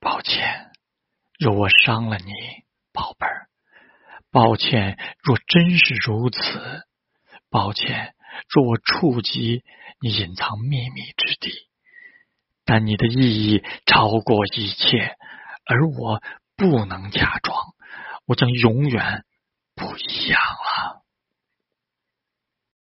抱歉，若我伤了你，宝贝儿。抱歉，若真是如此。抱歉，若我触及你隐藏秘密之地。但你的意义超过一切，而我不能假装。我将永远